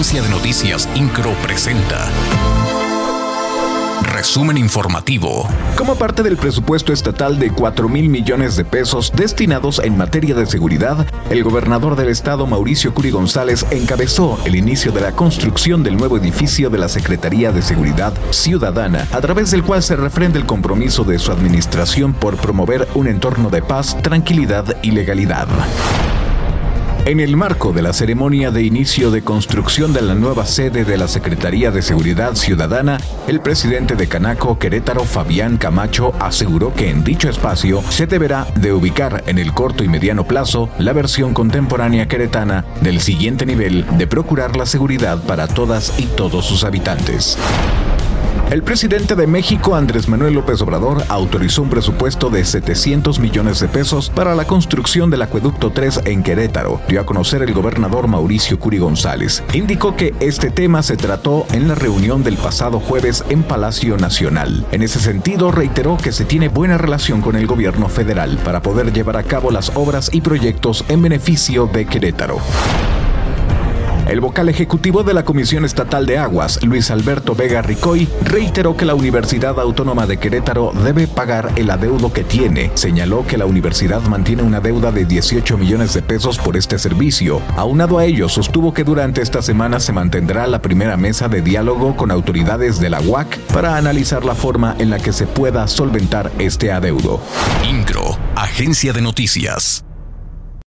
Agencia de Noticias Incro presenta. Resumen informativo. Como parte del presupuesto estatal de 4 mil millones de pesos destinados en materia de seguridad, el gobernador del estado, Mauricio Curi González, encabezó el inicio de la construcción del nuevo edificio de la Secretaría de Seguridad Ciudadana, a través del cual se refrenda el compromiso de su administración por promover un entorno de paz, tranquilidad y legalidad. En el marco de la ceremonia de inicio de construcción de la nueva sede de la Secretaría de Seguridad Ciudadana, el presidente de Canaco, Querétaro, Fabián Camacho, aseguró que en dicho espacio se deberá de ubicar en el corto y mediano plazo la versión contemporánea queretana del siguiente nivel de procurar la seguridad para todas y todos sus habitantes. El presidente de México, Andrés Manuel López Obrador, autorizó un presupuesto de 700 millones de pesos para la construcción del acueducto 3 en Querétaro, dio a conocer el gobernador Mauricio Curi González. Indicó que este tema se trató en la reunión del pasado jueves en Palacio Nacional. En ese sentido, reiteró que se tiene buena relación con el gobierno federal para poder llevar a cabo las obras y proyectos en beneficio de Querétaro. El vocal ejecutivo de la Comisión Estatal de Aguas, Luis Alberto Vega Ricoy, reiteró que la Universidad Autónoma de Querétaro debe pagar el adeudo que tiene. Señaló que la universidad mantiene una deuda de 18 millones de pesos por este servicio. Aunado a ello, sostuvo que durante esta semana se mantendrá la primera mesa de diálogo con autoridades de la UAC para analizar la forma en la que se pueda solventar este adeudo. INCRO, Agencia de Noticias.